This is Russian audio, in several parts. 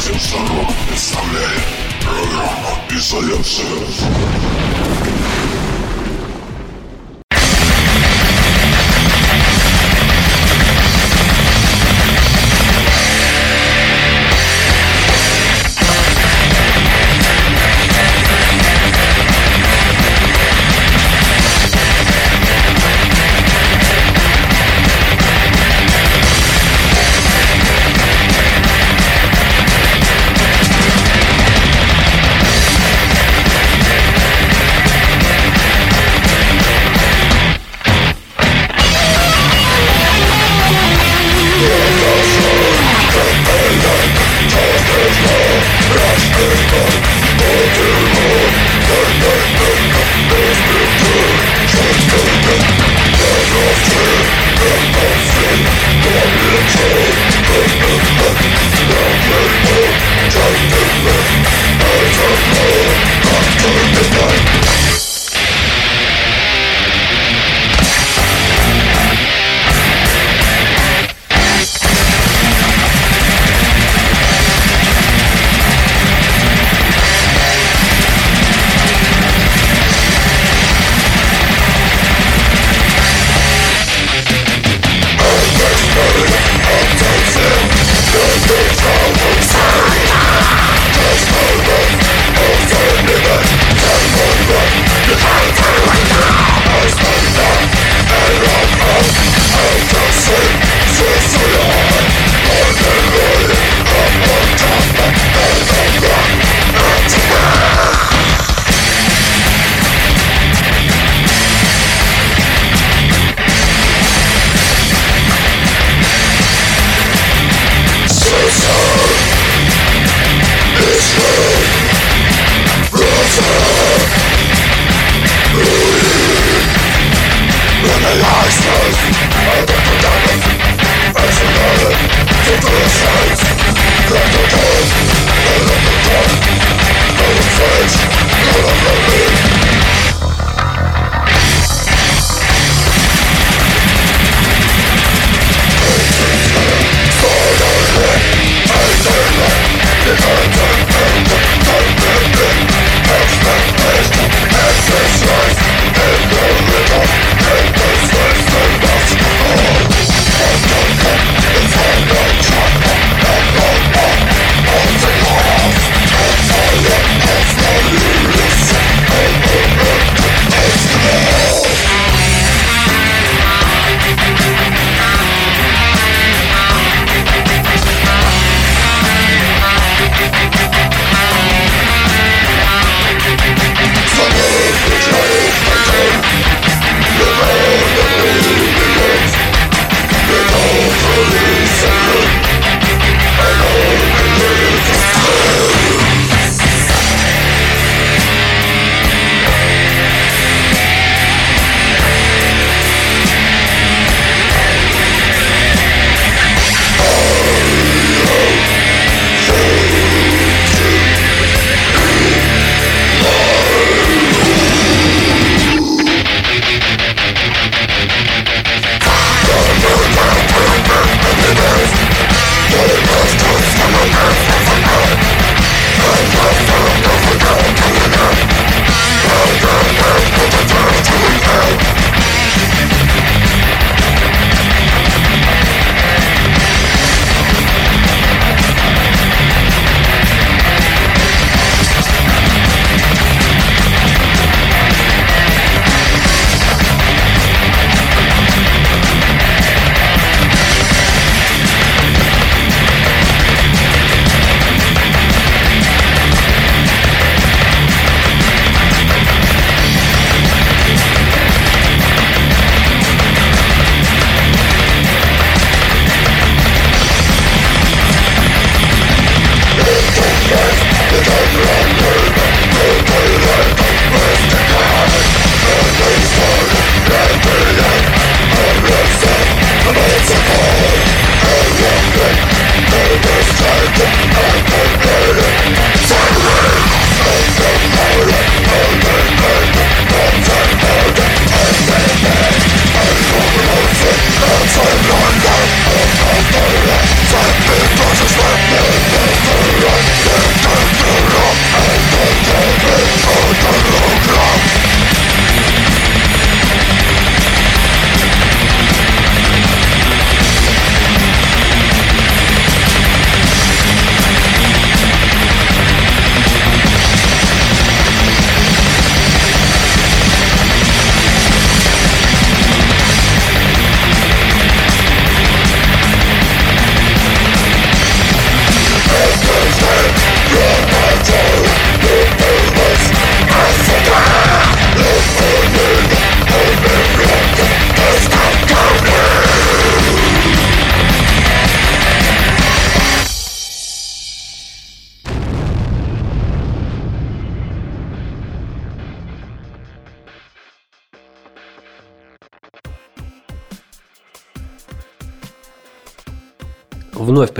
Радио Сорок представляет программу «Изоляция».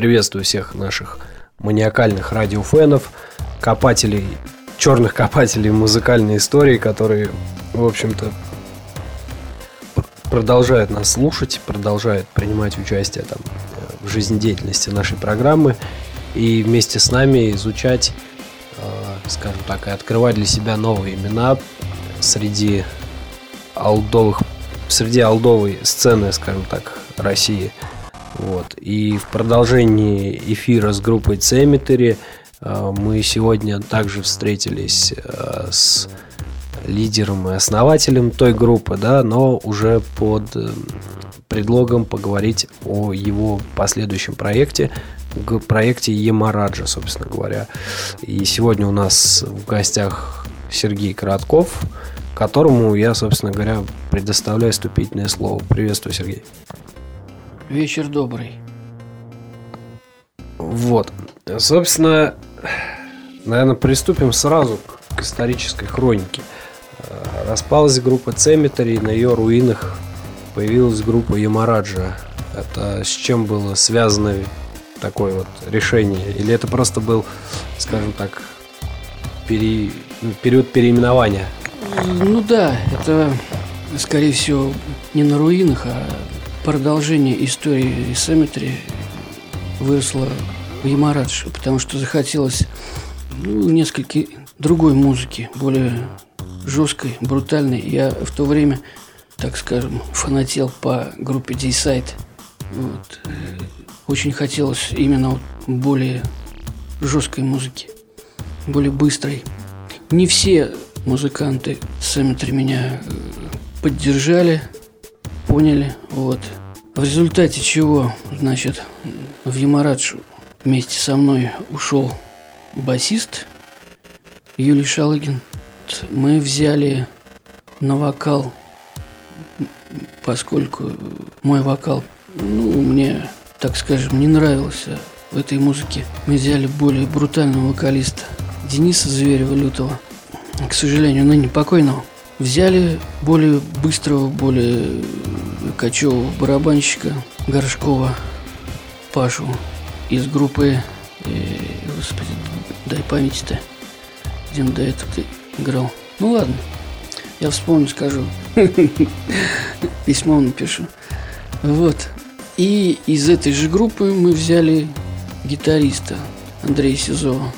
Приветствую всех наших маниакальных радиофенов, копателей, черных копателей музыкальной истории, которые, в общем-то, продолжают нас слушать, продолжают принимать участие там, в жизнедеятельности нашей программы и вместе с нами изучать, э, скажем так, и открывать для себя новые имена среди алдовых, среди алдовой сцены, скажем так, России. Вот. И в продолжении эфира с группой Cemetery э, мы сегодня также встретились э, с лидером и основателем той группы, да, но уже под э, предлогом поговорить о его последующем проекте, проекте Емараджа, собственно говоря. И сегодня у нас в гостях Сергей Коротков, которому я, собственно говоря, предоставляю вступительное слово. Приветствую, Сергей. Вечер добрый. Вот. Собственно, наверное, приступим сразу к исторической хронике. Э, распалась группа Цемитари, на ее руинах появилась группа Ямараджа. Это с чем было связано такое вот решение? Или это просто был, скажем так, пере... период переименования? Ну да, это, скорее всего, не на руинах, а продолжение истории Cemetery выросло в Ямарадж, потому что захотелось ну, несколько другой музыки, более жесткой, брутальной. Я в то время, так скажем, фанател по группе D-Side. Вот. Очень хотелось именно более жесткой музыки, более быстрой. Не все музыканты Cemetery меня э, поддержали, поняли. Вот. В результате чего, значит, в Ямарадж вместе со мной ушел басист Юлий Шалыгин – мы взяли на вокал, поскольку мой вокал, ну, мне, так скажем, не нравился в этой музыке. Мы взяли более брутального вокалиста Дениса Зверева Лютого, к сожалению, ныне покойного. Взяли более быстрого, более кочевого барабанщика Горшкова Пашу из группы, э, господи, дай памяти-то, где он до этого играл. Ну ладно, я вспомню, скажу. Письмо напишу. Вот. И из этой же группы мы взяли гитариста Андрея Сизова.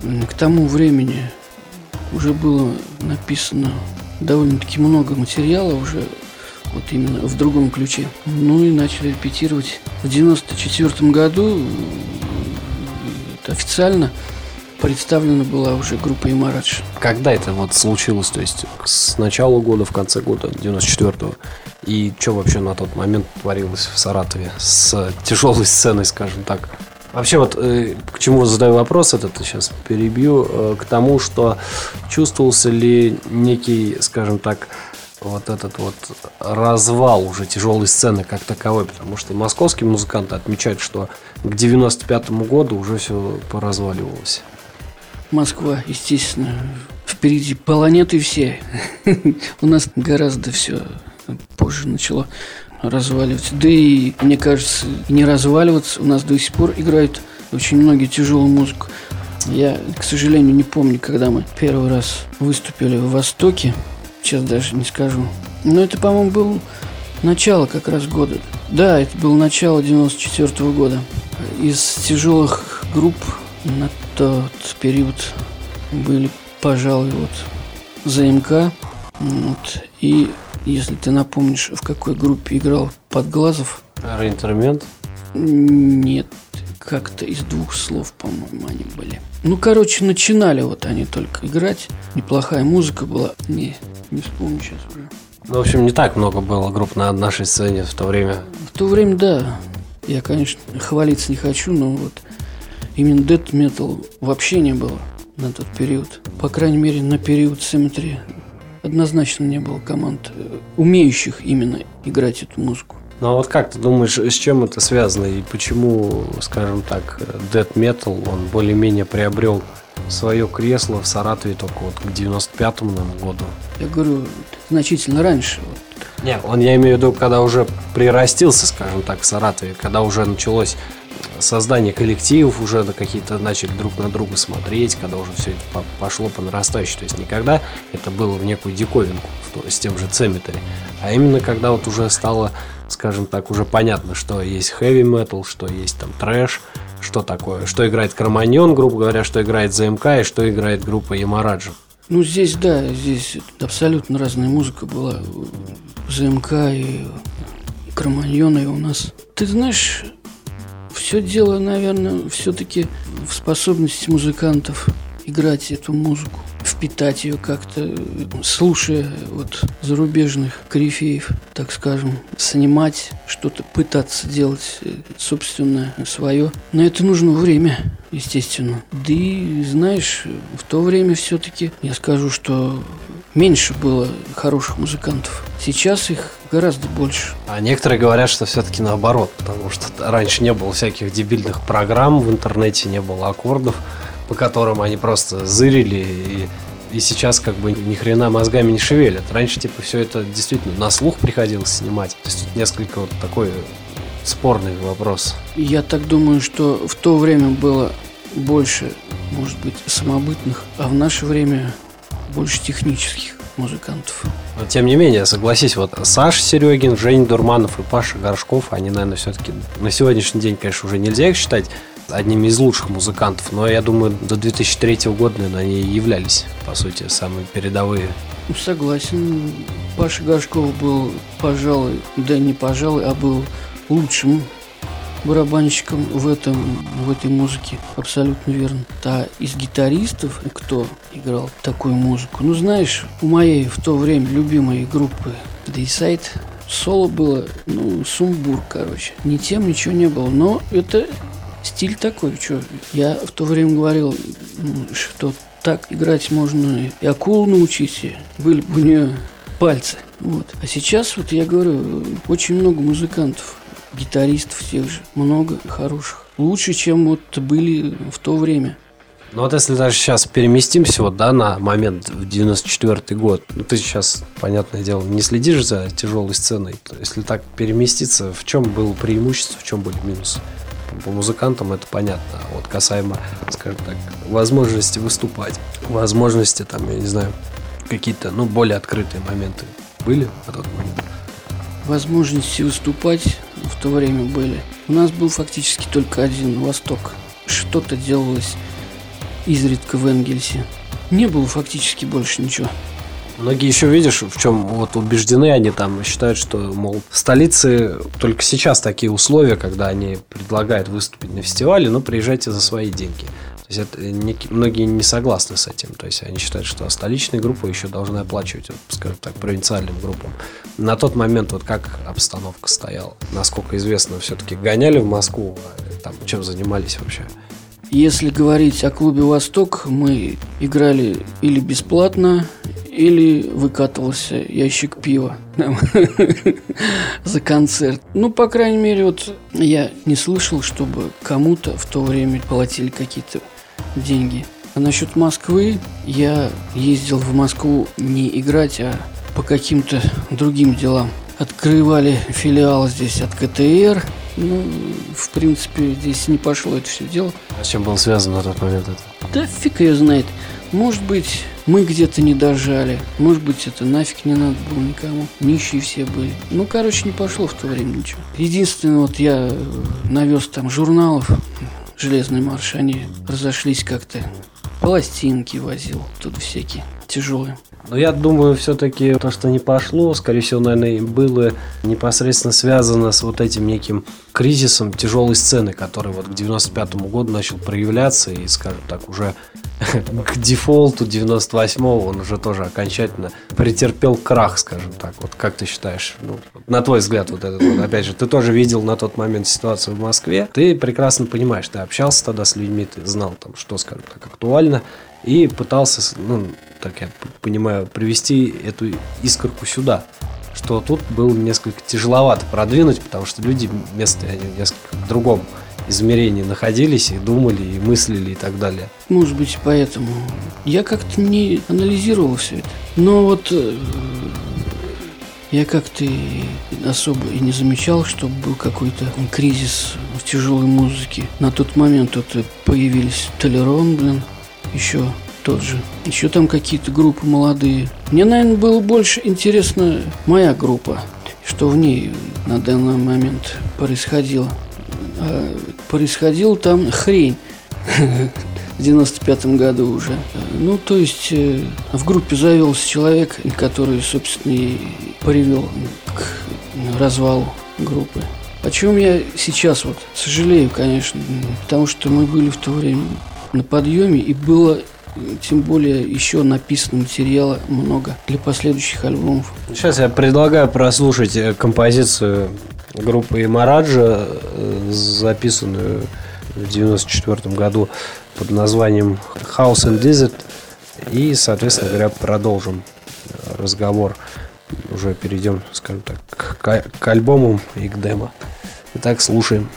К тому времени уже было написано довольно-таки много материала уже вот именно в другом ключе. Ну и начали репетировать. В 94 году это официально представлена была уже группа Имарадж. Когда это вот случилось? То есть с начала года, в конце года, 94-го? И что вообще на тот момент творилось в Саратове с тяжелой сценой, скажем так? Вообще вот э, к чему задаю вопрос этот, сейчас перебью, э, к тому, что чувствовался ли некий, скажем так, вот этот вот развал уже тяжелой сцены как таковой, потому что московские музыканты отмечают, что к 95 году уже все поразваливалось. Москва, естественно, впереди планеты все. У нас гораздо все позже начало разваливаться. Да и, мне кажется, не разваливаться. У нас до сих пор играют очень многие тяжелую музыку. Я, к сожалению, не помню, когда мы первый раз выступили в Востоке. Сейчас даже не скажу. Но это, по-моему, был начало как раз года. Да, это было начало 94 -го года. Из тяжелых групп на тот период были, пожалуй, вот ЗМК. Вот, и если ты напомнишь, в какой группе играл Подглазов? Реинтермент? Нет, как-то из двух слов, по-моему, они были. Ну, короче, начинали вот они только играть. Неплохая музыка была. Не, не вспомню сейчас уже. Ну, в общем, не так много было групп на нашей сцене в то время. В то время, да. Я, конечно, хвалиться не хочу, но вот именно death metal вообще не было на тот период. По крайней мере, на период Symmetry однозначно не было команд, э, умеющих именно играть эту музыку. Ну а вот как ты думаешь, с чем это связано и почему, скажем так, Dead Metal, он более-менее приобрел свое кресло в Саратове только вот к 95-му году? Я говорю, значительно раньше. Не, он, я имею в виду, когда уже прирастился, скажем так, в Саратове, когда уже началось создание коллективов, уже на какие-то начали друг на друга смотреть, когда уже все это пошло по нарастающей. То есть никогда это было в некую диковинку с тем же Cemetery, а именно когда вот уже стало, скажем так, уже понятно, что есть heavy metal, что есть там трэш, что такое, что играет Кроманьон, грубо говоря, что играет ЗМК и что играет группа Ямараджи. Ну, здесь, да, здесь абсолютно разная музыка была. ЗМК и Кроманьона и у нас. Ты знаешь, все дело, наверное, все-таки в способности музыкантов играть эту музыку, впитать ее как-то, слушая вот зарубежных корифеев, так скажем, снимать, что-то пытаться делать э, собственное, свое. На это нужно время, естественно. Да и, знаешь, в то время все-таки я скажу, что меньше было хороших музыкантов. Сейчас их гораздо больше. А некоторые говорят, что все-таки наоборот, потому что раньше не было всяких дебильных программ, в интернете не было аккордов, по которым они просто зырили и и сейчас как бы ни хрена мозгами не шевелят. Раньше типа все это действительно на слух приходилось снимать. То есть тут несколько вот такой спорный вопрос. Я так думаю, что в то время было больше, может быть, самобытных, а в наше время больше технических музыкантов. Но тем не менее, согласись, вот Саш Серегин, Женя Дурманов и Паша Горшков, они, наверное, все-таки на сегодняшний день, конечно, уже нельзя их считать одними из лучших музыкантов, но я думаю, до 2003 года, наверное, они являлись, по сути, самые передовые. Согласен. Паша Горшков был, пожалуй, да не пожалуй, а был лучшим барабанщиком в этом, в этой музыке. Абсолютно верно. А из гитаристов, кто играл такую музыку? Ну, знаешь, у моей в то время любимой группы Dayside соло было, ну, сумбур, короче. Ни тем ничего не было. Но это стиль такой, что я в то время говорил, что так играть можно и акулу научить, были бы у нее пальцы. Вот. А сейчас, вот я говорю, очень много музыкантов гитаристов тех же, много хороших. Лучше, чем вот были в то время. Ну вот если даже сейчас переместимся вот, да, на момент в 94 год, ну ты сейчас, понятное дело, не следишь за тяжелой сценой. Если так переместиться, в чем было преимущество, в чем были минусы? По музыкантам это понятно. А вот касаемо, скажем так, возможности выступать, возможности там, я не знаю, какие-то, ну, более открытые моменты были в тот момент? Возможности выступать в то время были. У нас был фактически только один Восток. Что-то делалось изредка в Энгельсе. Не было фактически больше ничего. Многие еще, видишь, в чем вот убеждены они там, считают, что, мол, в столице только сейчас такие условия, когда они предлагают выступить на фестивале, но приезжайте за свои деньги. То есть это не, многие не согласны с этим. То есть они считают, что столичные группы еще должны оплачивать, вот, скажем так, провинциальным группам. На тот момент вот как обстановка стояла? Насколько известно, все-таки гоняли в Москву, а там чем занимались вообще? Если говорить о клубе «Восток», мы играли или бесплатно, или выкатывался ящик пива за концерт. Ну, по крайней мере, вот я не слышал, чтобы кому-то в то время платили какие-то деньги. А насчет Москвы, я ездил в Москву не играть, а по каким-то другим делам. Открывали филиал здесь от КТР. Ну, в принципе, здесь не пошло это все дело. А с чем был связан на тот момент это? Да фиг ее знает. Может быть, мы где-то не дожали. Может быть, это нафиг не надо было никому. Нищие все были. Ну, короче, не пошло в то время ничего. Единственное, вот я навез там журналов железный марш, они разошлись как-то. Пластинки возил, тут всякие тяжелые. Но я думаю, все-таки то, что не пошло, скорее всего, наверное, было непосредственно связано с вот этим неким кризисом тяжелой сцены, который вот к 95 году начал проявляться и, скажем так, уже к дефолту 98-го он уже тоже окончательно претерпел крах, скажем так. Вот как ты считаешь, ну, на твой взгляд, вот этот вот, опять же, ты тоже видел на тот момент ситуацию в Москве, ты прекрасно понимаешь, ты общался тогда с людьми, ты знал там, что, скажем так, актуально, и пытался, ну, так я понимаю, привести эту искорку сюда. что тут было несколько тяжеловато продвинуть, потому что люди место они несколько в другом измерении находились и думали, и мыслили и так далее. Может быть, поэтому. Я как-то не анализировал все это. Но вот э, я как-то особо и не замечал, что был какой-то кризис в тяжелой музыке. На тот момент тут появились Толерон, блин, еще тот же. Еще там какие-то группы молодые. Мне, наверное, было больше интересно моя группа, что в ней на данный момент происходило. А происходила там хрень в 95-м году уже. Ну, то есть э, в группе завелся человек, который, собственно, и привел к развалу группы. О чем я сейчас вот сожалею, конечно, потому что мы были в то время на подъеме, и было тем более еще написано материала много для последующих альбомов. Сейчас я предлагаю прослушать э, композицию группы Мараджа, э, записанную в 94 году под названием House and Desert. И, соответственно говоря, продолжим разговор. Уже перейдем, скажем так, к, к альбому и к демо. Итак, слушаем.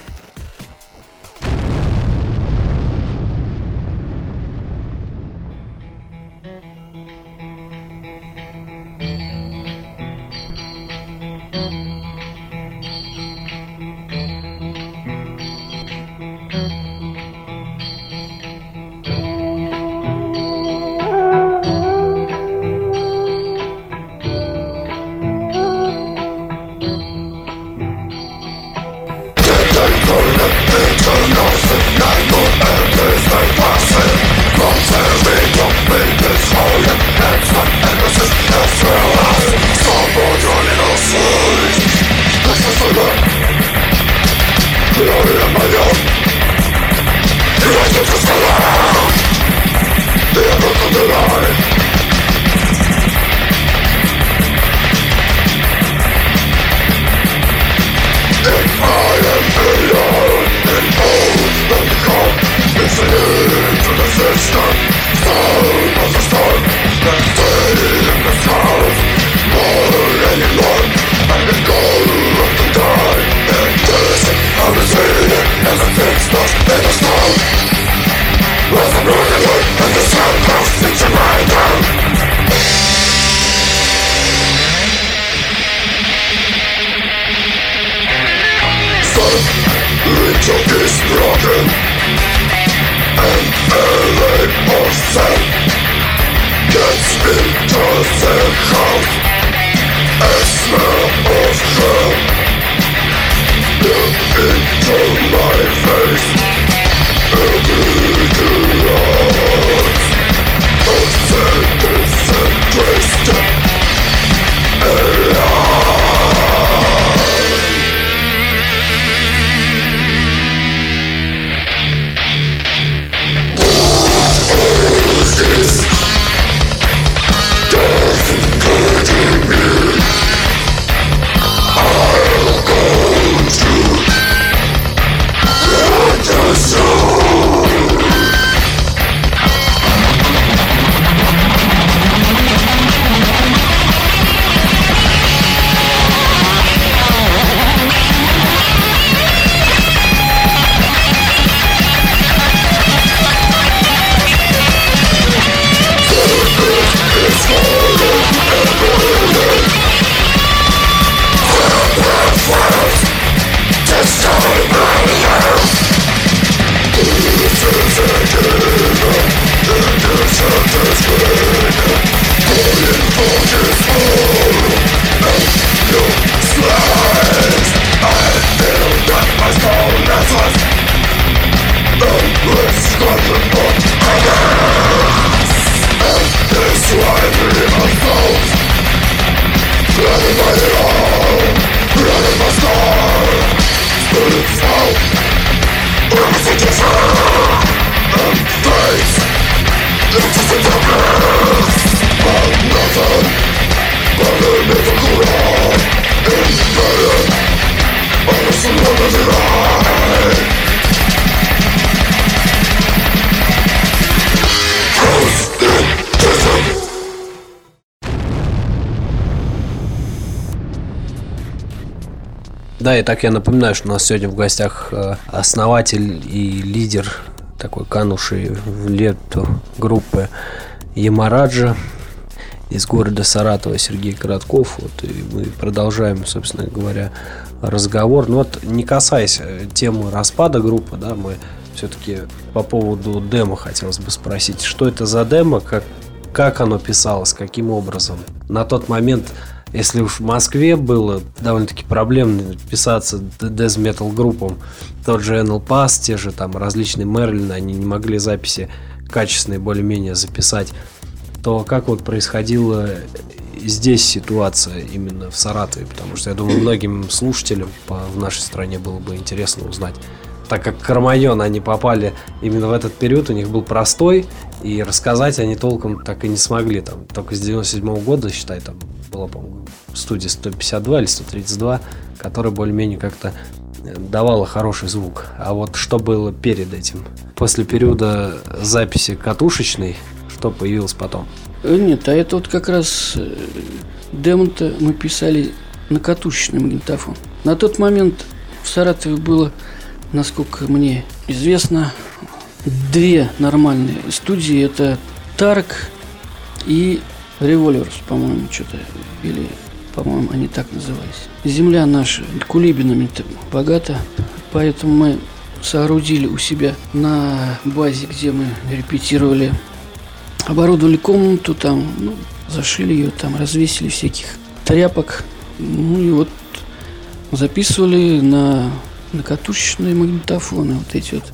Да, и так я напоминаю, что у нас сегодня в гостях э, основатель и лидер такой канувший в лету группы Ямараджа из города Саратова Сергей Коротков. Вот, и мы продолжаем, собственно говоря, разговор. Ну вот, не касаясь э, темы распада группы, да, мы все-таки по поводу демо хотелось бы спросить, что это за демо, как, как оно писалось, каким образом? На тот момент если уж в Москве было довольно-таки проблемно писаться death metal группам, тот же NL Pass, те же там различные Мерлины, они не могли записи качественные более-менее записать, то как вот происходила здесь ситуация именно в Саратове? Потому что я думаю, многим слушателям по, в нашей стране было бы интересно узнать. Так как Кармайон они попали именно в этот период, у них был простой, и рассказать они толком так и не смогли. Там, только с 97 -го года, считай, там была, по-моему, студия 152 или 132, которая более-менее как-то э, давала хороший звук. А вот что было перед этим? После периода записи катушечной, что появилось потом? Э, нет, а это вот как раз э, демо-то мы писали на катушечный магнитофон. На тот момент в Саратове было, насколько мне известно, две нормальные студии. Это Тарк и Револьверс, по-моему, что-то. Или, по-моему, они так назывались. Земля наша кулибинами богата, поэтому мы соорудили у себя на базе, где мы репетировали, оборудовали комнату, там, ну, зашили ее, там, развесили всяких тряпок. Ну и вот записывали на, на катушечные магнитофоны, вот эти вот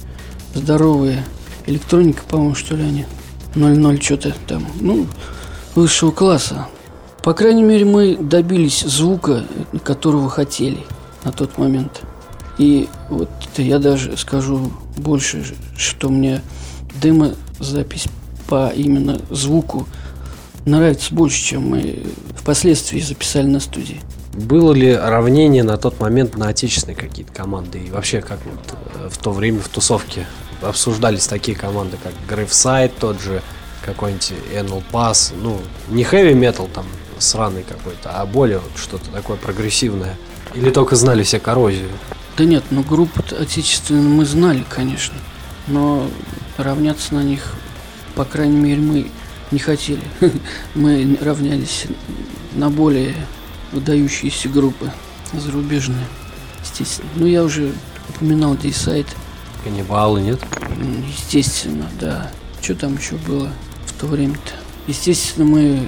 здоровые. Электроника, по-моему, что ли они. 0-0 что-то там. Ну, высшего класса. По крайней мере, мы добились звука, которого хотели на тот момент. И вот я даже скажу больше, что мне демо-запись по именно звуку нравится больше, чем мы впоследствии записали на студии. Было ли равнение на тот момент на отечественные какие-то команды? И вообще, как вот э, в то время в тусовке обсуждались такие команды, как Graveside, тот же какой-нибудь Anal Pass, ну, не heavy metal там сраный какой-то, а более вот что-то такое прогрессивное. Или только знали все коррозию? Да нет, ну группу отечественную мы знали, конечно. Но равняться на них, по крайней мере, мы не хотели. Мы равнялись на более выдающиеся группы зарубежные, естественно. Ну, я уже упоминал Дейсайт. Каннибалы, нет? Естественно, да. Что там еще было? то время-то. Естественно, мы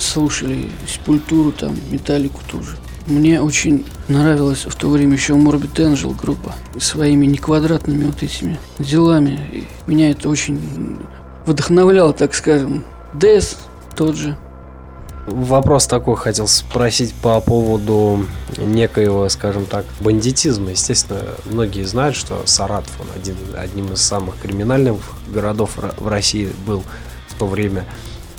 слушали Сепультуру, там, Металлику тоже. Мне очень нравилась в то время еще Morbid Angel группа своими неквадратными вот этими делами. И меня это очень вдохновляло, так скажем. Дэс тот же. Вопрос такой хотел спросить по поводу некоего, скажем так, бандитизма. Естественно, многие знают, что Саратов, он один, одним из самых криминальных городов в России был в то время.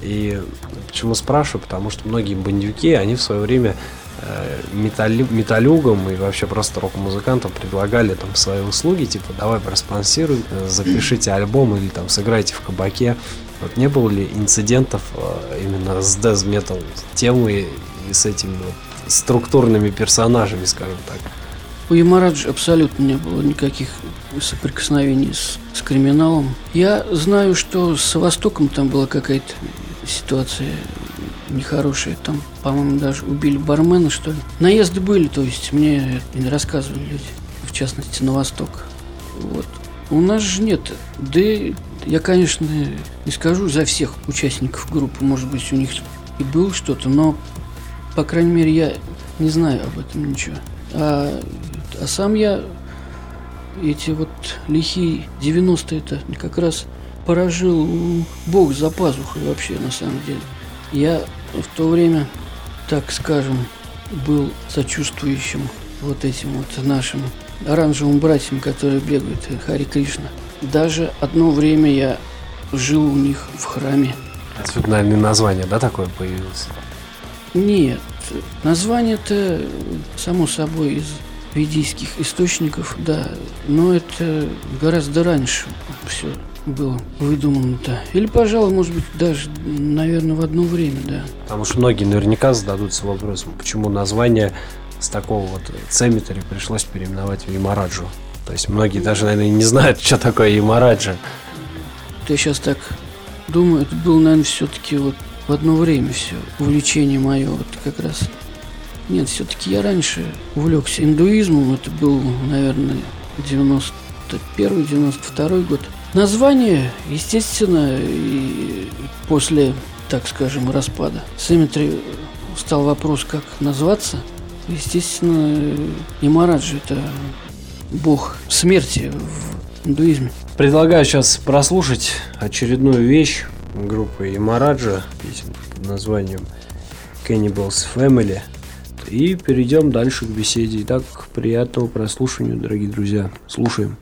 И почему спрашиваю? Потому что многие бандюки, они в свое время э, металлю, металлюгам и вообще просто рок-музыкантам предлагали там свои услуги, типа давай проспонсируй, э, запишите альбом или там сыграйте в кабаке. Вот не было ли инцидентов э, именно с death metal темой и с этими вот структурными персонажами, скажем так? У Ямараджи абсолютно не было никаких соприкосновений с, с криминалом. Я знаю, что с Востоком там была какая-то ситуация нехорошая. Там, по-моему, даже убили бармена, что ли. Наезды были, то есть мне рассказывали люди, в частности, на Восток. Вот. У нас же нет. Да я, конечно, не скажу за всех участников группы, может быть, у них и было что-то, но, по крайней мере, я не знаю об этом ничего. А, а сам я эти вот лихие 90-е это как раз поражил Бог за пазухой вообще, на самом деле. Я в то время, так скажем, был сочувствующим вот этим вот нашим оранжевым братьям, которые бегают, Хари Кришна. Даже одно время я жил у них в храме. Отсюда, наверное, название, да, такое появилось? Нет, название-то, само собой, из ведийских источников, да, но это гораздо раньше все было выдумано-то. Или, пожалуй, может быть, даже, наверное, в одно время, да. Потому что многие наверняка зададутся вопросом, почему название с такого вот цемитари пришлось переименовать в Ямараджу. То есть многие даже, наверное, не знают, что такое Ямараджа. Я сейчас так думаю, это было, наверное, все-таки вот в одно время все. Увлечение мое вот как раз. Нет, все-таки я раньше увлекся индуизмом. Это был, наверное, 91-92 год. Название, естественно, и после, так скажем, распада Симметри стал вопрос, как назваться. Естественно, Ямараджи – это бог смерти в индуизме. Предлагаю сейчас прослушать очередную вещь группы Ямараджа под названием Cannibals Family. И перейдем дальше к беседе. Итак, приятного прослушивания, дорогие друзья. Слушаем.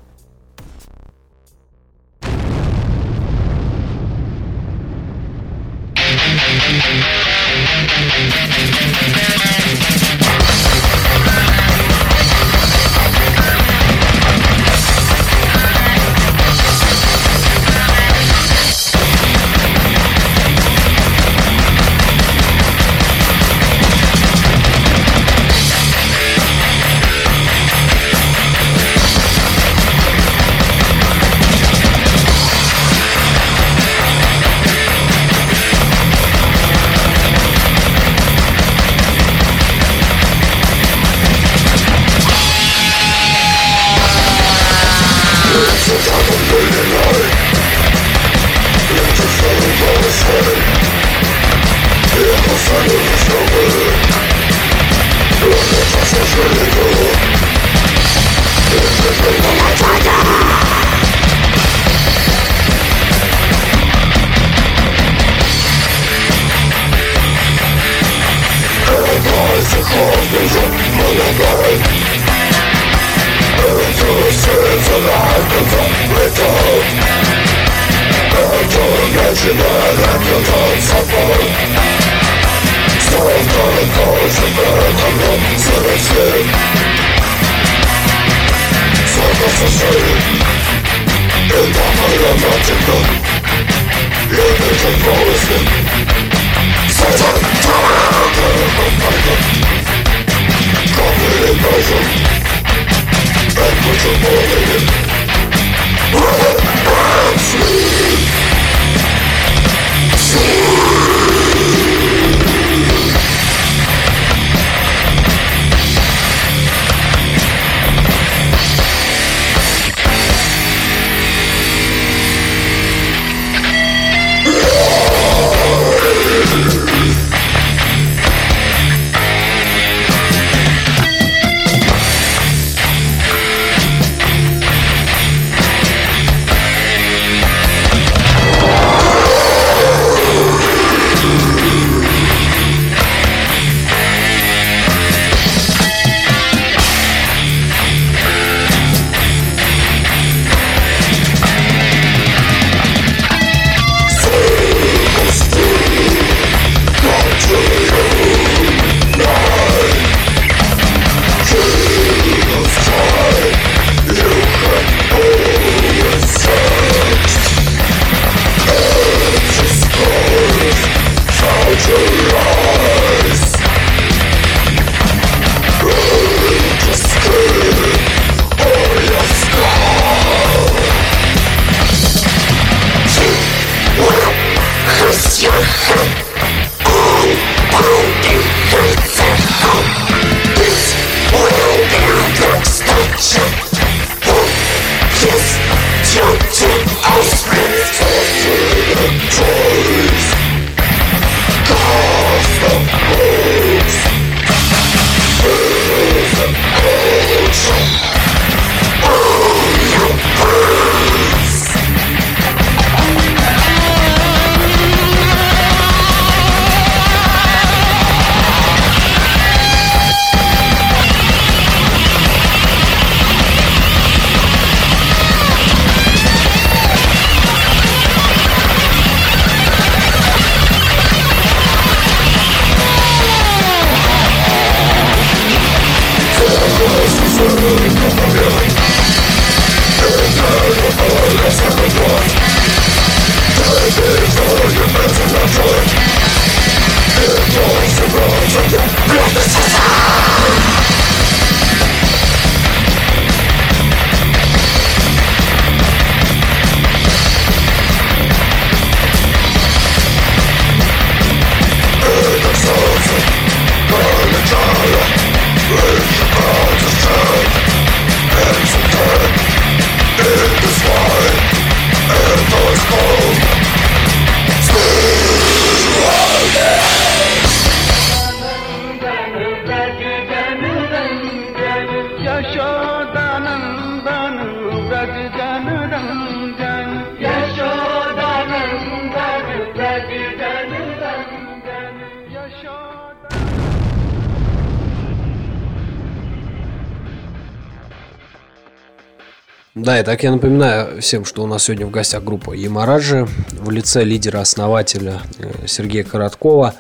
Да, и так я напоминаю всем, что у нас сегодня в гостях группа Ямараджи в лице лидера-основателя э, Сергея Короткова.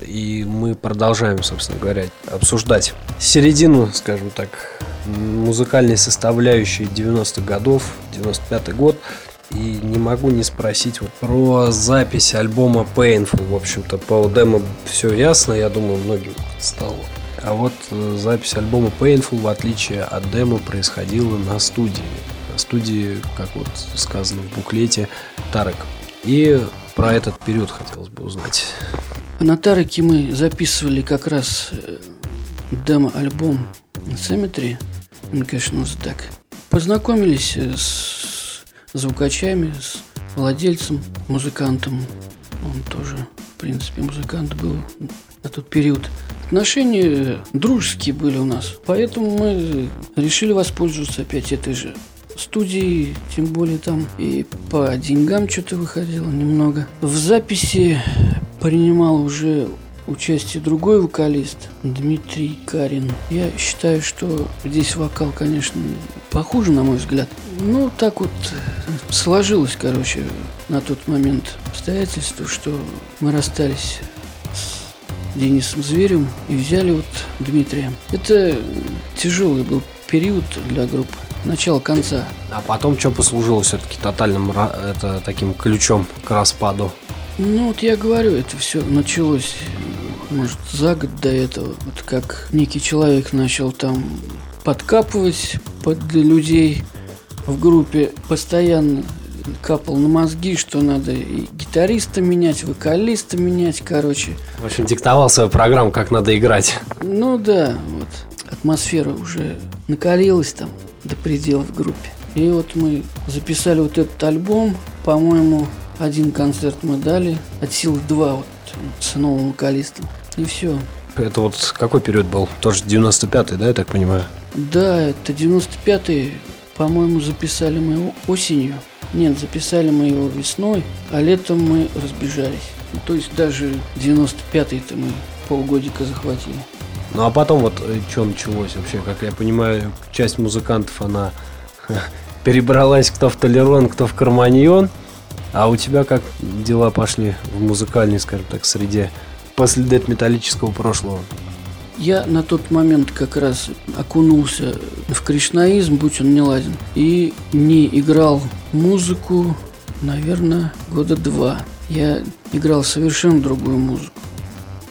И мы продолжаем, собственно говоря, обсуждать середину, скажем так, музыкальной составляющей 90-х годов, 95-й год. И не могу не спросить вот про запись альбома Painful. В общем-то, по демо все ясно, я думаю, многим стало. А вот э, запись альбома Painful, в отличие от демо, происходила на студии студии, как вот сказано в буклете, Тарек. И про этот период хотелось бы узнать. На Тареке мы записывали как раз э, демо-альбом Cemetery, конечно, так. Познакомились э, с звукачами, с владельцем, музыкантом. Он тоже, в принципе, музыкант был на тот период. Отношения дружеские были у нас, поэтому мы решили воспользоваться опять этой же студии, тем более там и по деньгам что-то выходило немного. В записи принимал уже участие другой вокалист, Дмитрий Карин. Я считаю, что здесь вокал, конечно, похуже, на мой взгляд. Ну, так вот сложилось, короче, на тот момент обстоятельства, что мы расстались с Денисом Зверем и взяли вот Дмитрия. Это тяжелый был период для группы начала конца. А потом что послужило все-таки тотальным это, таким ключом к распаду? Ну вот я говорю, это все началось, может, за год до этого. Вот как некий человек начал там подкапывать под людей в группе, постоянно капал на мозги, что надо и гитариста менять, вокалиста менять, короче. В общем, диктовал свою программу, как надо играть. Ну да, вот. Атмосфера уже накалилась там до предела в группе. И вот мы записали вот этот альбом. По-моему, один концерт мы дали. От сил два вот с новым вокалистом. И все. Это вот какой период был? Тоже 95-й, да, я так понимаю? Да, это 95-й. По-моему, записали мы его осенью. Нет, записали мы его весной, а летом мы разбежались. То есть даже 95-й-то мы полгодика захватили. Ну а потом вот э, что началось вообще, как я понимаю, часть музыкантов, она перебралась кто в Толерон, кто в Карманьон. А у тебя как дела пошли в музыкальной, скажем так, среде после дед-металлического прошлого? Я на тот момент как раз окунулся в кришнаизм, будь он не ладен, и не играл музыку, наверное, года два. Я играл совершенно другую музыку.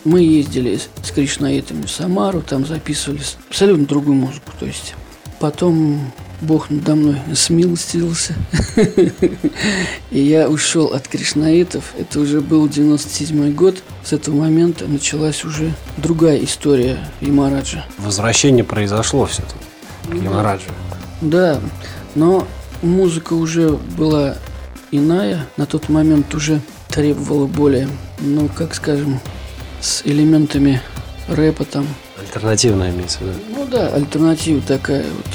Мы ездили с кришнаитами в Самару, там записывали абсолютно другую музыку. То есть потом Бог надо мной смилостился. И я ушел от кришнаитов. Это уже был 97 год. С этого момента началась уже другая история Ямараджа. Возвращение произошло все-таки к Ямараджу. Да, но музыка уже была иная. На тот момент уже требовала более, ну, как скажем, с элементами рэпа там. Альтернативная имеется, да? Ну да, альтернатива такая вот,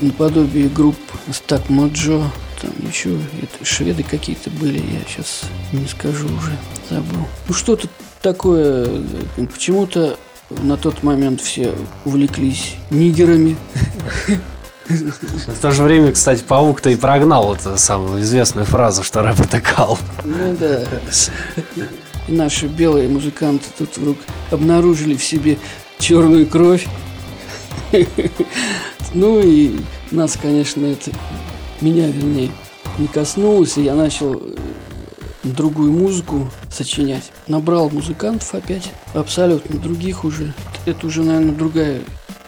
наподобие групп Стак Моджо, там еще это, шведы какие-то были, я сейчас не скажу уже, забыл. Ну что-то такое, почему-то на тот момент все увлеклись нигерами. В то же время, кстати, Паук-то и прогнал эту самую известную фразу, что рэп это кал. Ну да. Наши белые музыканты тут вдруг обнаружили в себе черную кровь. Ну и нас, конечно, это меня, вернее, не коснулось, и я начал э, другую музыку сочинять. Набрал музыкантов опять, абсолютно других уже. Это уже, наверное, другая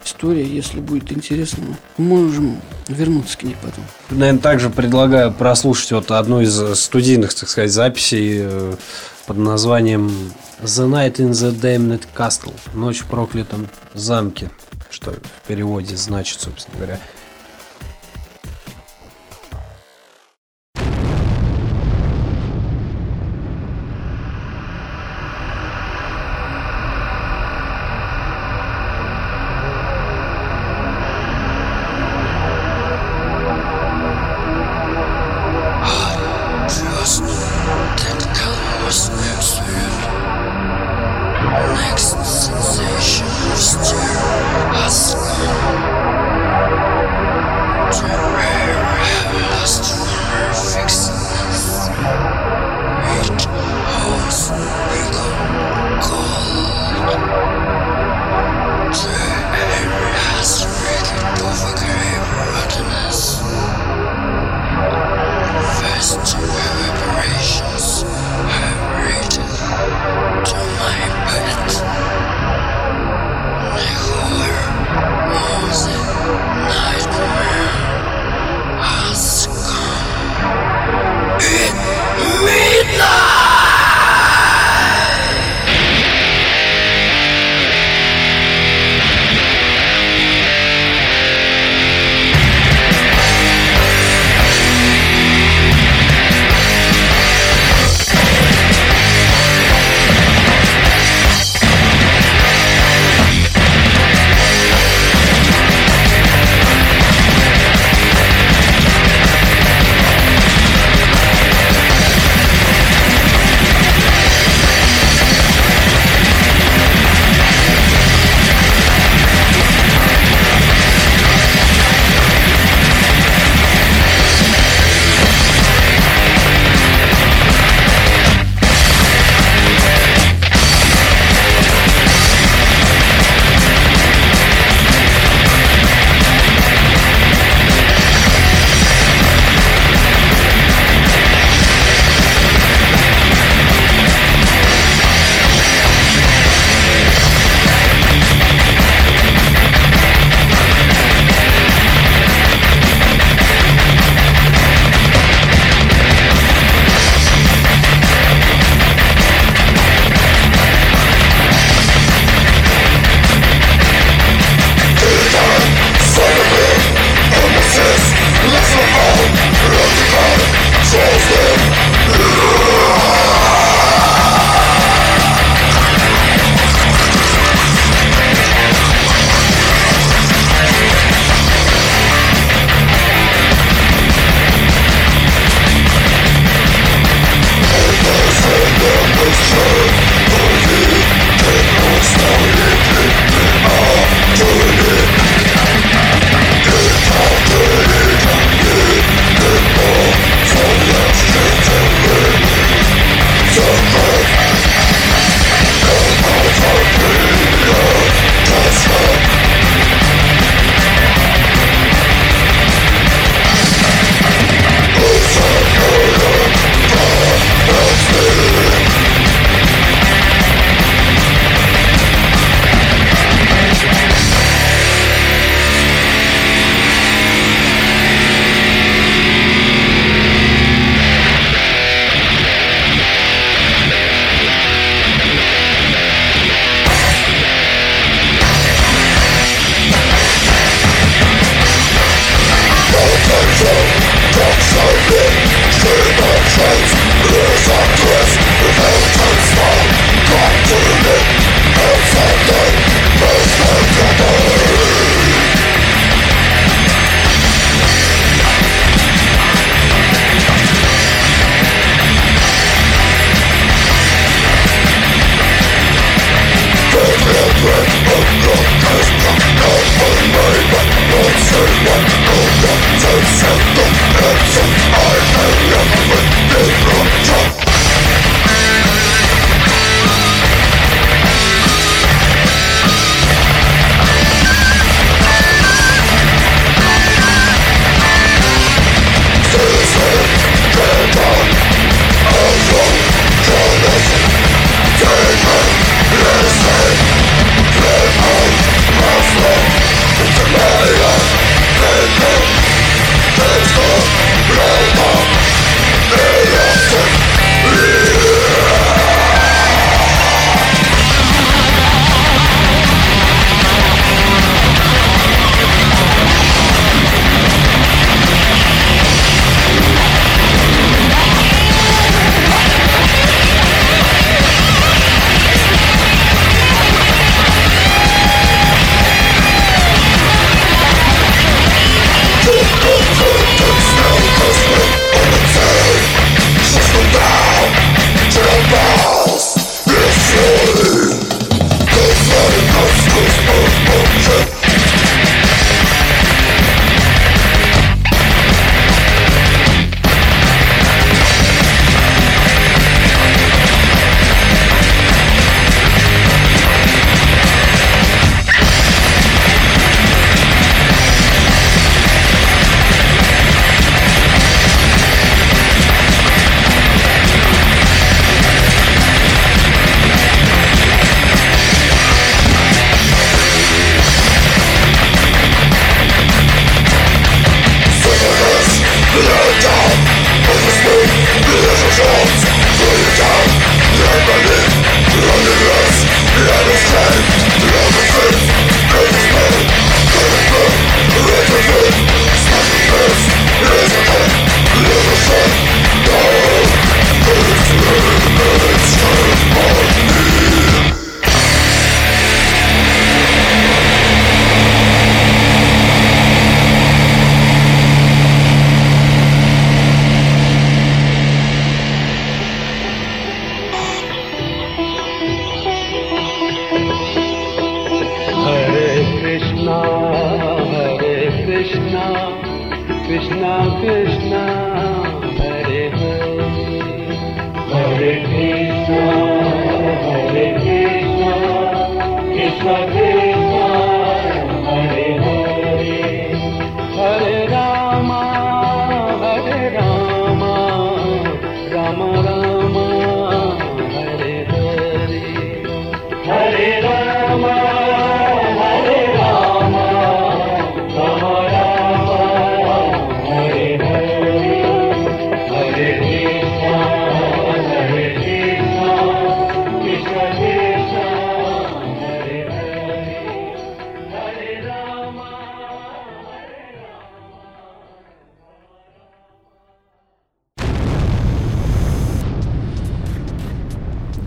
история, если будет интересно, можем вернуться к ней потом. Наверное, также предлагаю прослушать вот одну из студийных, так сказать, записей э, под названием The Night in the Damned Castle. Ночь в проклятом замке, что в переводе значит, собственно говоря. Sensation.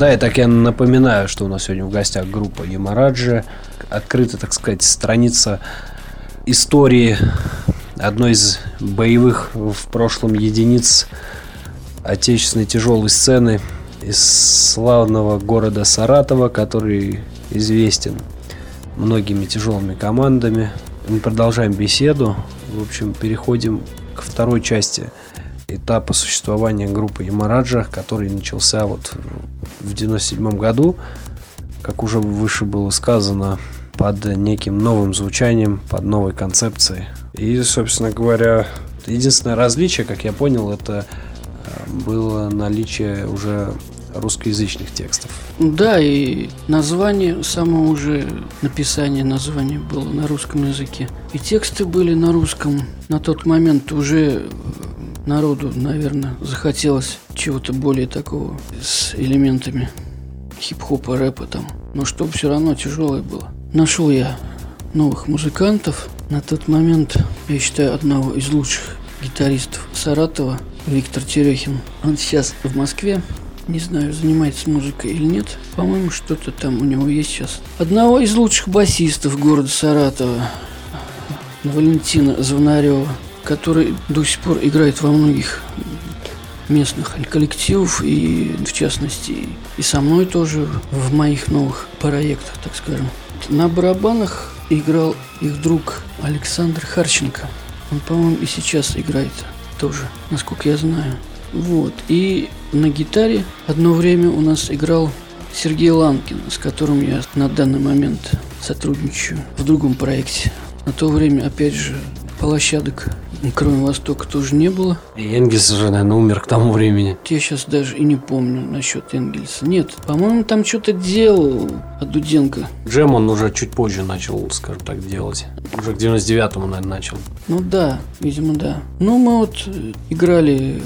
Да, и так я напоминаю, что у нас сегодня в гостях группа Ямараджи. Открыта, так сказать, страница истории одной из боевых в прошлом единиц отечественной тяжелой сцены из славного города Саратова, который известен многими тяжелыми командами. Мы продолжаем беседу. В общем, переходим к второй части этапа существования группы Ямараджа, который начался вот в 97 году, как уже выше было сказано, под неким новым звучанием, под новой концепцией. И, собственно говоря, единственное различие, как я понял, это э, было наличие уже русскоязычных текстов. Да, и название, само уже написание названия было на русском языке. И тексты были на русском. На тот момент уже э, народу, наверное, захотелось чего-то более такого с элементами хип-хопа, рэпа там. Но чтобы все равно тяжелое было. Нашел я новых музыкантов. На тот момент, я считаю, одного из лучших гитаристов Саратова, Виктор Терехин. Он сейчас в Москве. Не знаю, занимается музыкой или нет. По-моему, что-то там у него есть сейчас. Одного из лучших басистов города Саратова, Валентина Звонарева, который до сих пор играет во многих местных коллективов и, в частности, и со мной тоже в моих новых проектах, так скажем. На барабанах играл их друг Александр Харченко. Он, по-моему, и сейчас играет тоже, насколько я знаю. Вот. И на гитаре одно время у нас играл Сергей Ланкин, с которым я на данный момент сотрудничаю в другом проекте. На то время, опять же, площадок кроме Востока тоже не было. И Энгельс уже, наверное, умер к тому времени. Я сейчас даже и не помню насчет Энгельса. Нет, по-моему, там что-то делал от Дуденко. Джем он уже чуть позже начал, скажем так, делать. Уже к 99-му, наверное, начал. Ну да, видимо, да. Ну, мы вот э, играли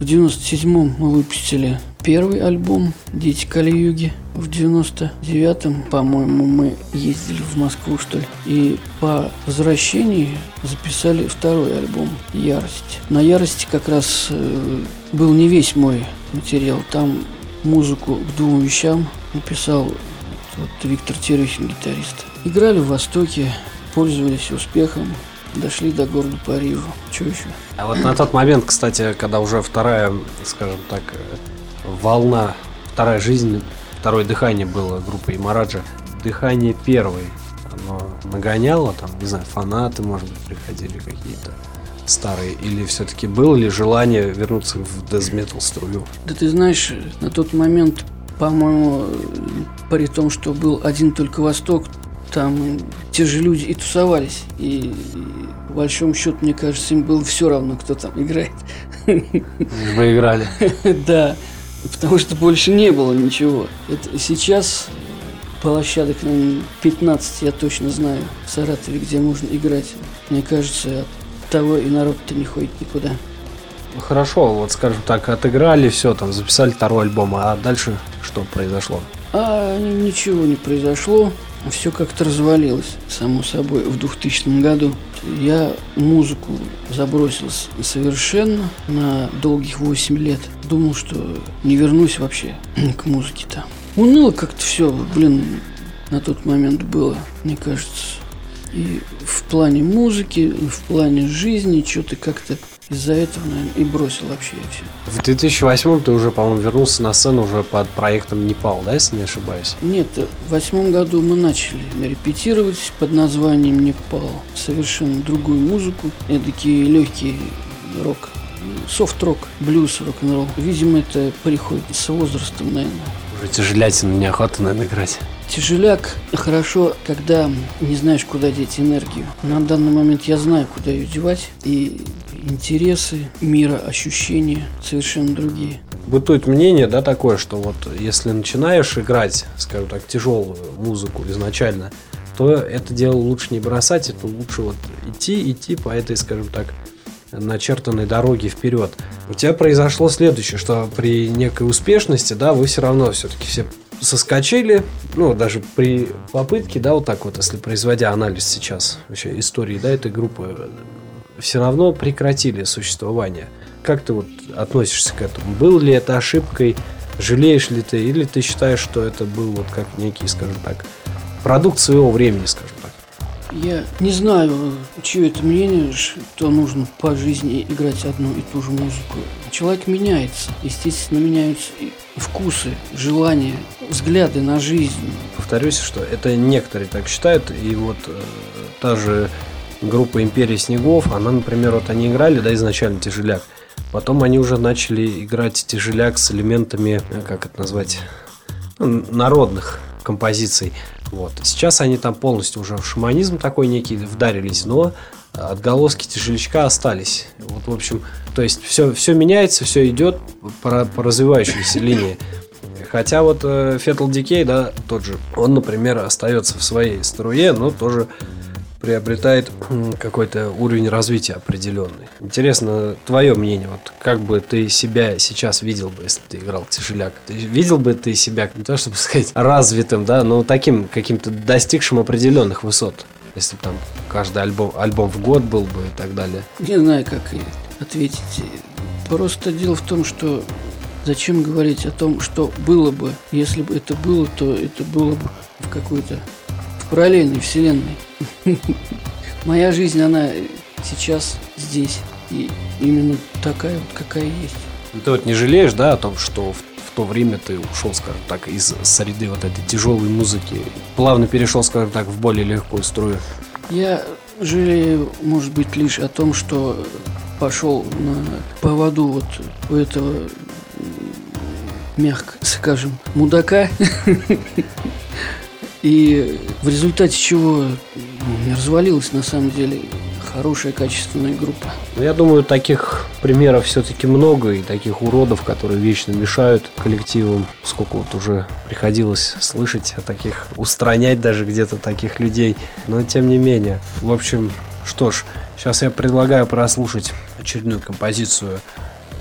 в 97-м мы выпустили первый альбом «Дети Кали-Юги». В 99-м, по-моему, мы ездили в Москву, что ли. И по возвращении записали второй альбом «Ярость». На «Ярости» как раз э, был не весь мой материал. Там музыку к двум вещам написал вот Виктор Терехин, гитарист. Играли в Востоке, пользовались успехом, дошли до города Парижа. Что еще? А вот на тот момент, кстати, когда уже вторая, скажем так, волна, вторая жизнь, второе дыхание было группы Имараджа, дыхание первой, оно нагоняло, там, не знаю, фанаты, может быть, приходили какие-то старые, или все-таки было ли желание вернуться в дезметал струю? Да ты знаешь, на тот момент, по-моему, при том, что был один только Восток, там те же люди и тусовались. И, и по большому счету, мне кажется, им было все равно, кто там играет. Вы играли. Да, потому что больше не было ничего. Это сейчас площадок, наверное, 15, я точно знаю, в Саратове, где можно играть. Мне кажется, от того и народ-то не ходит никуда. Хорошо, вот скажем так, отыграли все, там записали второй альбом, а дальше что произошло? А ничего не произошло. Все как-то развалилось, само собой, в 2000 году. Я музыку забросил совершенно на долгих 8 лет. Думал, что не вернусь вообще к музыке-то. Уныло как-то все, блин, на тот момент было, мне кажется. И в плане музыки, и в плане жизни что-то как-то из-за этого, наверное, и бросил вообще все. В 2008 ты уже, по-моему, вернулся на сцену уже под проектом Непал, да, если не ошибаюсь? Нет, в восьмом году мы начали репетировать под названием «Непал». Совершенно другую музыку, такие легкий рок, софт-рок, блюз, рок-н-ролл. Видимо, это приходит с возрастом, наверное. Уже тяжелятина, неохота, наверное, играть. Тяжеляк хорошо, когда не знаешь, куда деть энергию. На данный момент я знаю, куда ее девать. И интересы, мира, ощущения совершенно другие. Бытует мнение, да, такое, что вот если начинаешь играть, скажем так, тяжелую музыку изначально, то это дело лучше не бросать, это лучше вот идти, идти по этой, скажем так, начертанной дороге вперед. У тебя произошло следующее, что при некой успешности, да, вы все равно все-таки все соскочили, ну, даже при попытке, да, вот так вот, если производя анализ сейчас вообще истории, да, этой группы, все равно прекратили существование. Как ты вот относишься к этому? Был ли это ошибкой? Жалеешь ли ты? Или ты считаешь, что это был вот как некий, скажем так, продукт своего времени, скажем так? Я не знаю, чье это мнение, что нужно по жизни играть одну и ту же музыку. Человек меняется. Естественно, меняются и вкусы, желания, взгляды на жизнь. Повторюсь, что это некоторые так считают. И вот э, та же группа «Империя снегов», она, например, вот они играли, да, изначально тяжеляк. Потом они уже начали играть тяжеляк с элементами, э, как это назвать, ну, народных композиций. Вот. Сейчас они там полностью уже в шаманизм такой некий вдарились, но отголоски тяжелячка остались. Вот, в общем, то есть все, все меняется, все идет по, по развивающейся линии. Хотя вот э, Fatal Decay, да, тот же, он, например, остается в своей струе, но тоже приобретает какой-то уровень развития определенный. Интересно, твое мнение, вот как бы ты себя сейчас видел бы, если ты играл тяжеляк? Ты видел бы ты себя, не то чтобы сказать, развитым, да, но таким каким-то достигшим определенных высот? Если бы там каждый альбом, альбом в год был бы и так далее. Не знаю, как ответить. Просто дело в том, что зачем говорить о том, что было бы. Если бы это было, то это было бы в какой-то параллельной вселенной. Моя жизнь, она сейчас здесь. И именно такая вот, какая есть. Ну, ты вот не жалеешь, да, о том, что в, в то время ты ушел, скажем так, из среды вот этой тяжелой музыки, плавно перешел, скажем так, в более легкую струю? Я жалею, может быть, лишь о том, что пошел на поводу вот у этого, мягко скажем, мудака. И в результате чего развалилась на самом деле хорошая качественная группа. Ну, я думаю, таких примеров все-таки много, и таких уродов, которые вечно мешают коллективам. Сколько вот уже приходилось слышать о таких, устранять даже где-то таких людей. Но тем не менее. В общем, что ж, сейчас я предлагаю прослушать очередную композицию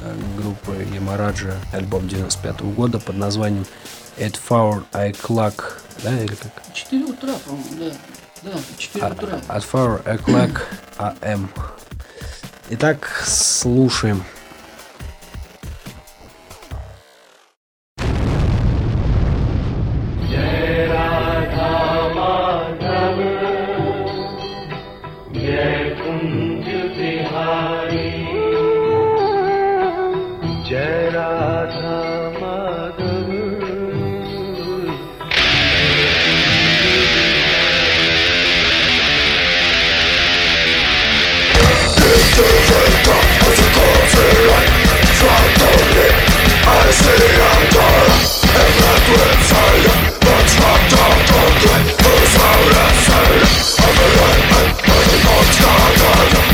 э, группы Ямараджа, альбом 95 -го года под названием At Four O'Clock, да, или как? 4 утра, по-моему, да. Да, 4 А- утра. At Four O'Clock AM. Итак, слушаем.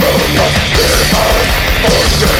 horrible lot, and it up,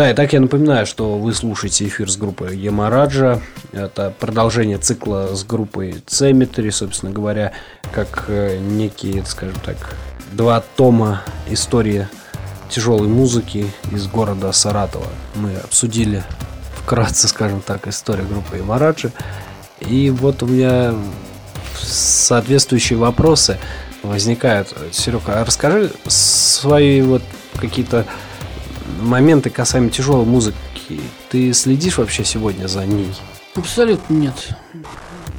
Да, и так я напоминаю, что вы слушаете эфир с группой Ямараджа. Это продолжение цикла с группой Cemetery, собственно говоря, как э, некие, скажем так, два тома истории тяжелой музыки из города Саратова. Мы обсудили вкратце, скажем так, историю группы Ямараджи. И вот у меня соответствующие вопросы возникают. Серега, а расскажи свои вот какие-то моменты касаемо тяжелой музыки, ты следишь вообще сегодня за ней? Абсолютно нет.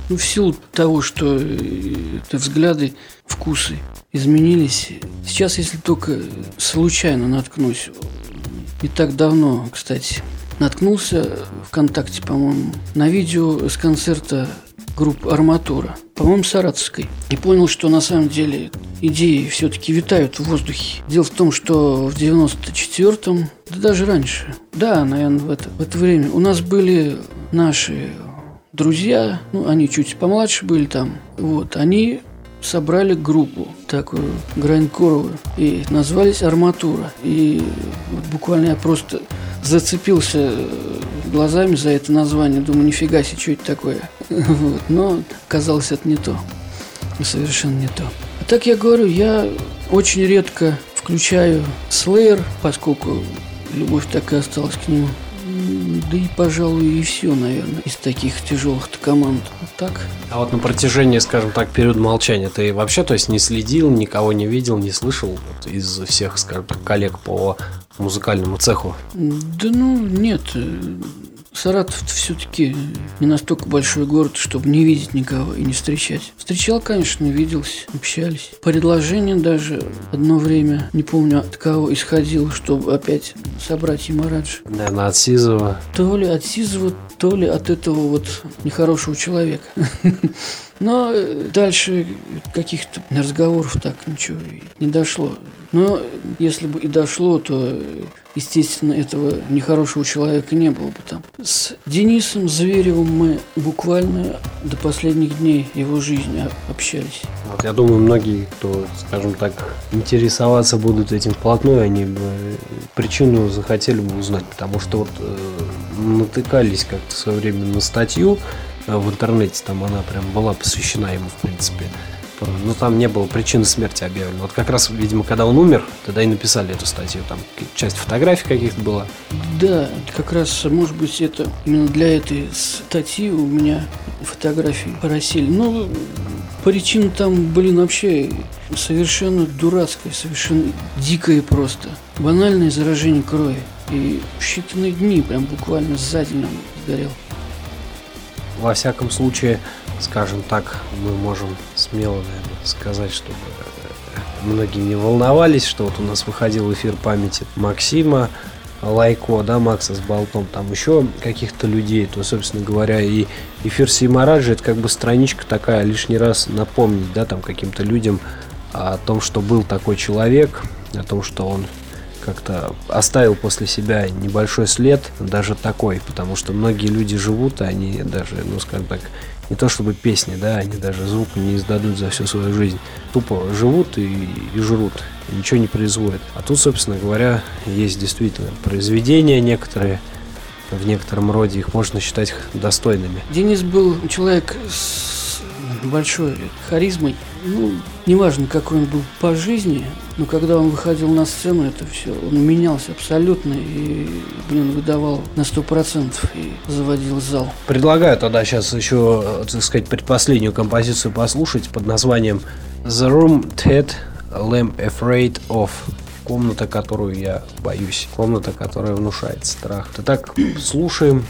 Ну, в силу того, что э, это взгляды, вкусы изменились. Сейчас, если только случайно наткнусь, не так давно, кстати, наткнулся ВКонтакте, по-моему, на видео с концерта группы «Арматура», по-моему, саратовской, и понял, что на самом деле идеи все-таки витают в воздухе. Дело в том, что в 94-м, да даже раньше, да, наверное, в это, в это время у нас были наши друзья, ну, они чуть помладше были там, вот, они собрали группу такую грайнкоровую и назвались «Арматура». И вот буквально я просто зацепился глазами за это название, думаю, нифига себе, что это такое. Вот. Но оказалось, это не то. Совершенно не то. А так я говорю, я очень редко включаю Slayer, поскольку любовь так и осталась к нему. Да и, пожалуй, и все, наверное, из таких тяжелых команд. Так. А вот на протяжении, скажем так, периода молчания ты вообще, то есть, не следил, никого не видел, не слышал вот, из всех, скажем так, коллег по музыкальному цеху? Да ну, нет. Саратов все-таки не настолько большой город, чтобы не видеть никого и не встречать. Встречал, конечно, виделся, общались. Предложение даже одно время, не помню от кого, исходило, чтобы опять собрать Ямарадж. Наверное, от Сизова. То ли от Сизова, то ли от этого вот нехорошего человека. Но дальше каких-то разговоров так ничего не дошло. Но если бы и дошло, то, естественно, этого нехорошего человека не было бы там. С Денисом Зверевым мы буквально до последних дней его жизни общались. Вот я думаю, многие, кто, скажем так, интересоваться будут этим вплотную, они бы причину захотели бы узнать, потому что вот э, натыкались как-то в свое время на статью э, в интернете, там она прям была посвящена ему, в принципе, ну там не было причины смерти объявлено. Вот как раз, видимо, когда он умер, тогда и написали эту статью. Там часть фотографий каких-то была. Да, как раз, может быть, это именно для этой статьи у меня фотографии поросили. Ну, причина там, блин, вообще совершенно дурацкая, совершенно дикая просто. Банальное заражение крови. И в считанные дни, прям буквально за день он сгорел. Во всяком случае, скажем так, мы можем смело, наверное, сказать, чтобы э, многие не волновались, что вот у нас выходил эфир памяти Максима, Лайко, да, Макса с Болтом, там еще каких-то людей, то, собственно говоря, и эфир Сеймараджи, это как бы страничка такая, лишний раз напомнить, да, там каким-то людям о том, что был такой человек, о том, что он как-то оставил после себя небольшой след, даже такой, потому что многие люди живут, и они даже, ну, скажем так, не то чтобы песни, да, они даже звук не издадут за всю свою жизнь. Тупо живут и, и жрут, и ничего не производят. А тут, собственно говоря, есть действительно произведения некоторые, в некотором роде их можно считать достойными. Денис был человек с большой харизмой. Ну, неважно, какой он был по жизни, но когда он выходил на сцену, это все, он менялся абсолютно и, блин, выдавал на сто процентов и заводил зал. Предлагаю тогда сейчас еще, так сказать, предпоследнюю композицию послушать под названием The Room Ted Lamb Afraid of. Комната, которую я боюсь. Комната, которая внушает страх. Итак, слушаем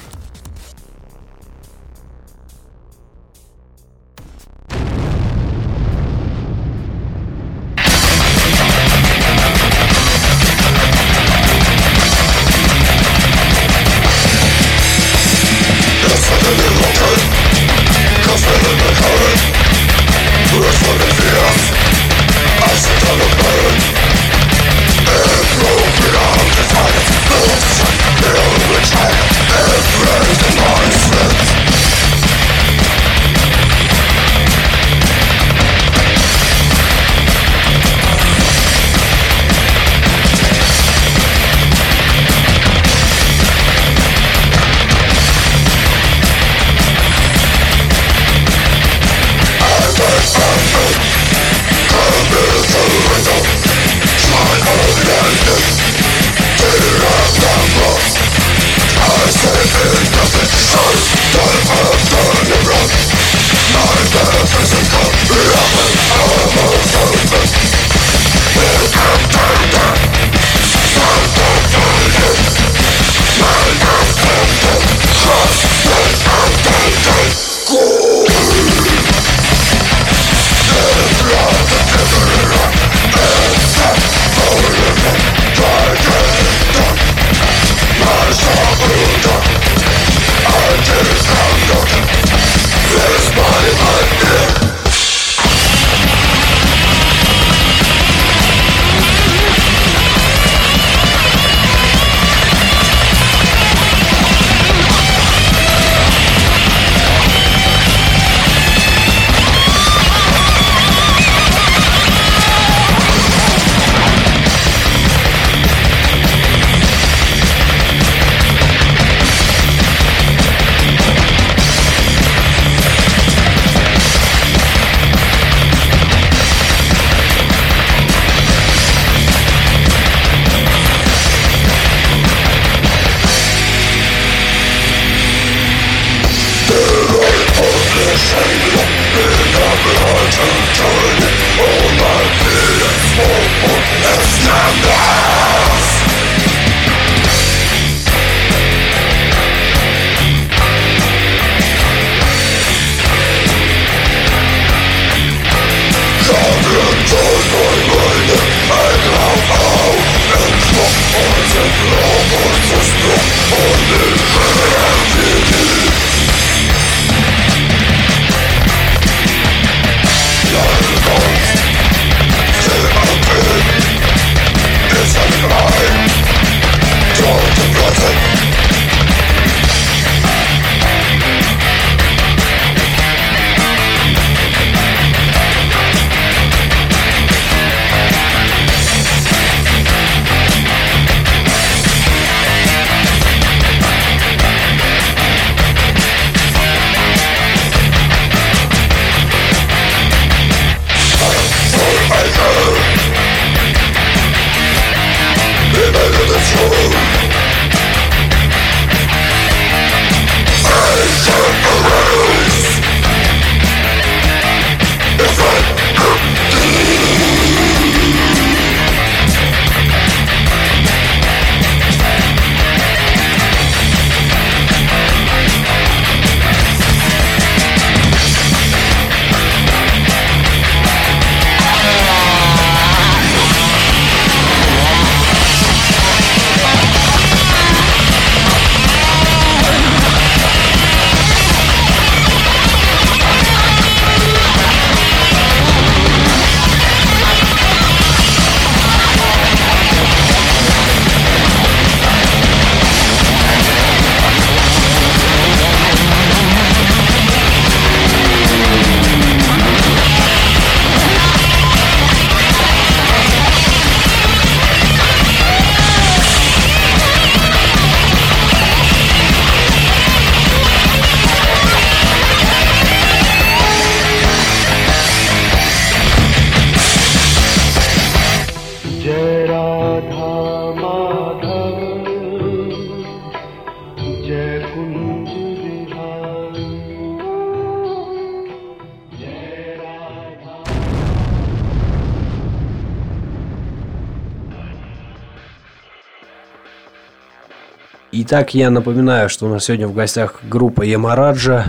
Итак, я напоминаю, что у нас сегодня в гостях группа Ямараджа,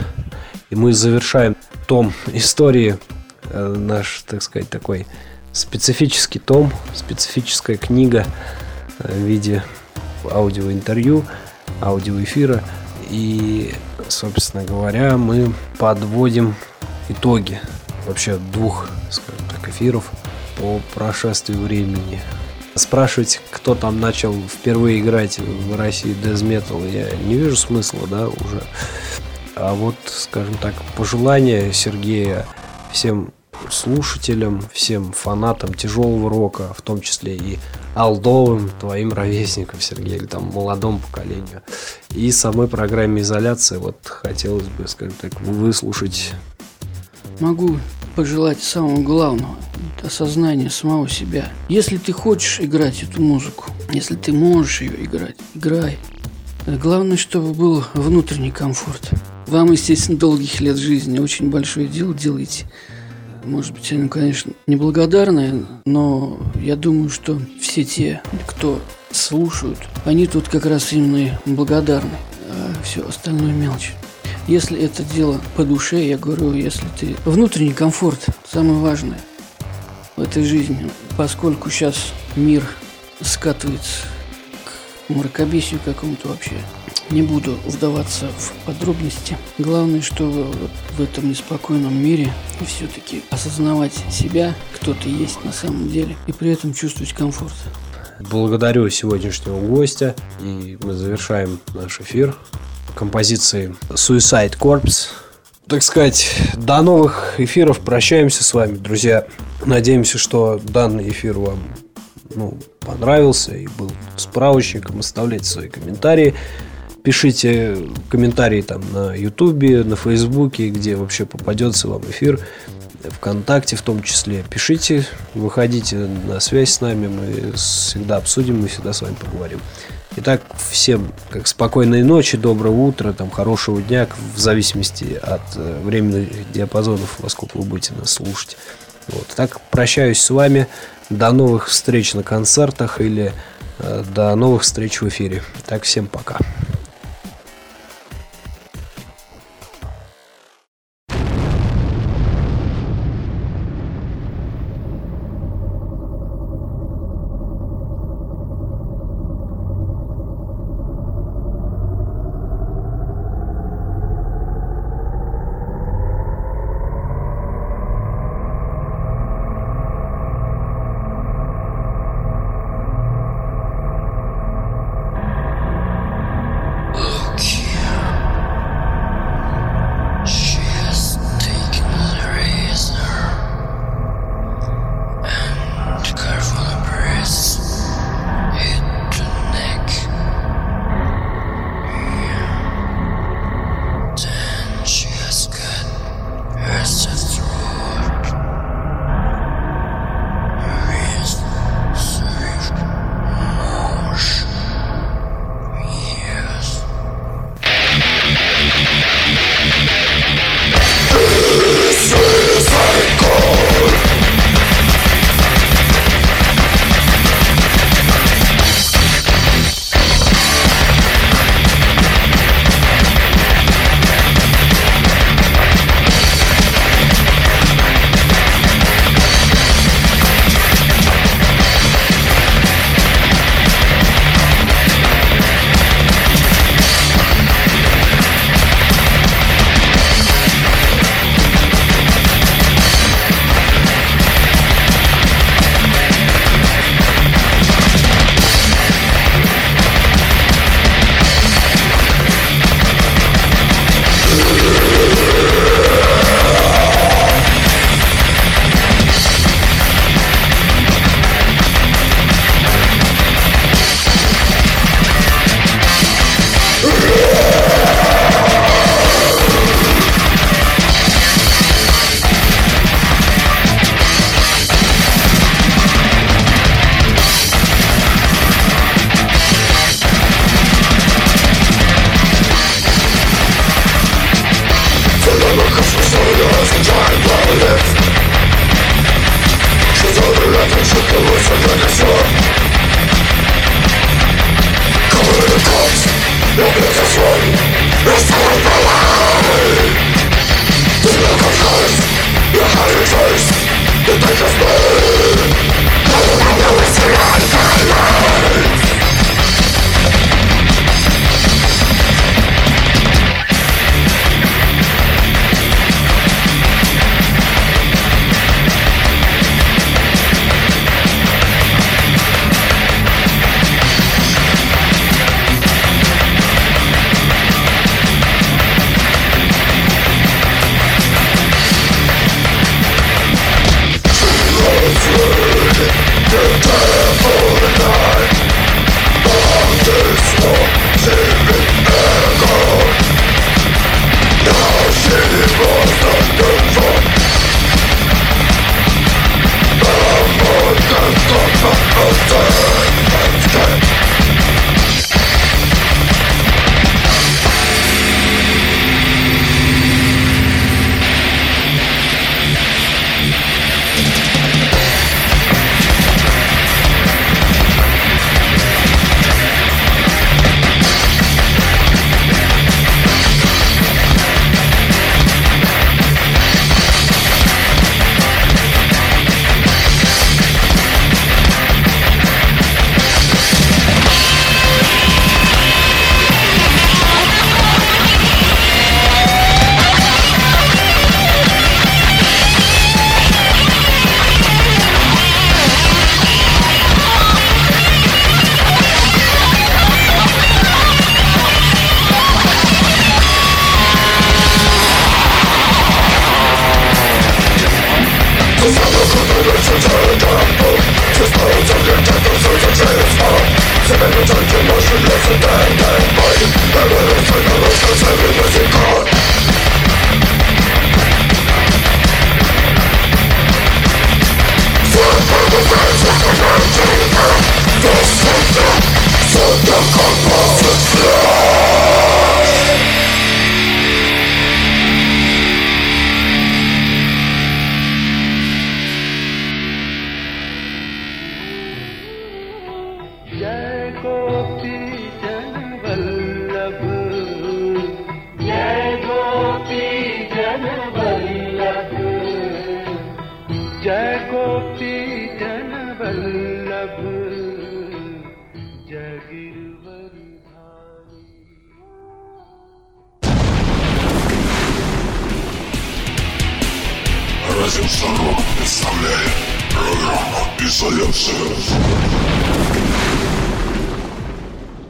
и мы завершаем том истории, э, наш, так сказать, такой специфический том, специфическая книга э, в виде аудиоинтервью, аудиоэфира. И, собственно говоря, мы подводим итоги вообще двух, скажем так, эфиров по прошествии времени. Спрашивать, кто там начал впервые играть в России Metal, я не вижу смысла, да, уже. А вот, скажем так, пожелания Сергея всем слушателям, всем фанатам тяжелого рока, в том числе и алдовым твоим ровесникам, Сергей, или там молодому поколению. И самой программе изоляции вот хотелось бы, скажем так, выслушать. Могу пожелать самого главного – осознания самого себя. Если ты хочешь играть эту музыку, если ты можешь ее играть, играй. Главное, чтобы был внутренний комфорт. Вам, естественно, долгих лет жизни, очень большое дело делаете. Может быть, они, конечно, неблагодарные, но я думаю, что все те, кто слушают, они тут как раз именно благодарны, а все остальное мелочь. Если это дело по душе, я говорю, если ты... Внутренний комфорт – самое важное в этой жизни, поскольку сейчас мир скатывается к мракобесию какому-то вообще. Не буду вдаваться в подробности. Главное, что в этом неспокойном мире все-таки осознавать себя, кто ты есть на самом деле, и при этом чувствовать комфорт. Благодарю сегодняшнего гостя, и мы завершаем наш эфир композиции Suicide Corps. Так сказать, до новых эфиров. Прощаемся с вами, друзья. Надеемся, что данный эфир вам ну, понравился и был справочником. Оставляйте свои комментарии. Пишите комментарии там на Ютубе, на Фейсбуке, где вообще попадется вам эфир. ВКонтакте в том числе. Пишите, выходите на связь с нами, мы всегда обсудим, мы всегда с вами поговорим. Итак, всем как спокойной ночи, доброго утра, там, хорошего дня, в зависимости от э, временных диапазонов, во сколько вы будете нас слушать. Вот. Так, прощаюсь с вами. До новых встреч на концертах или э, до новых встреч в эфире. Так, всем пока.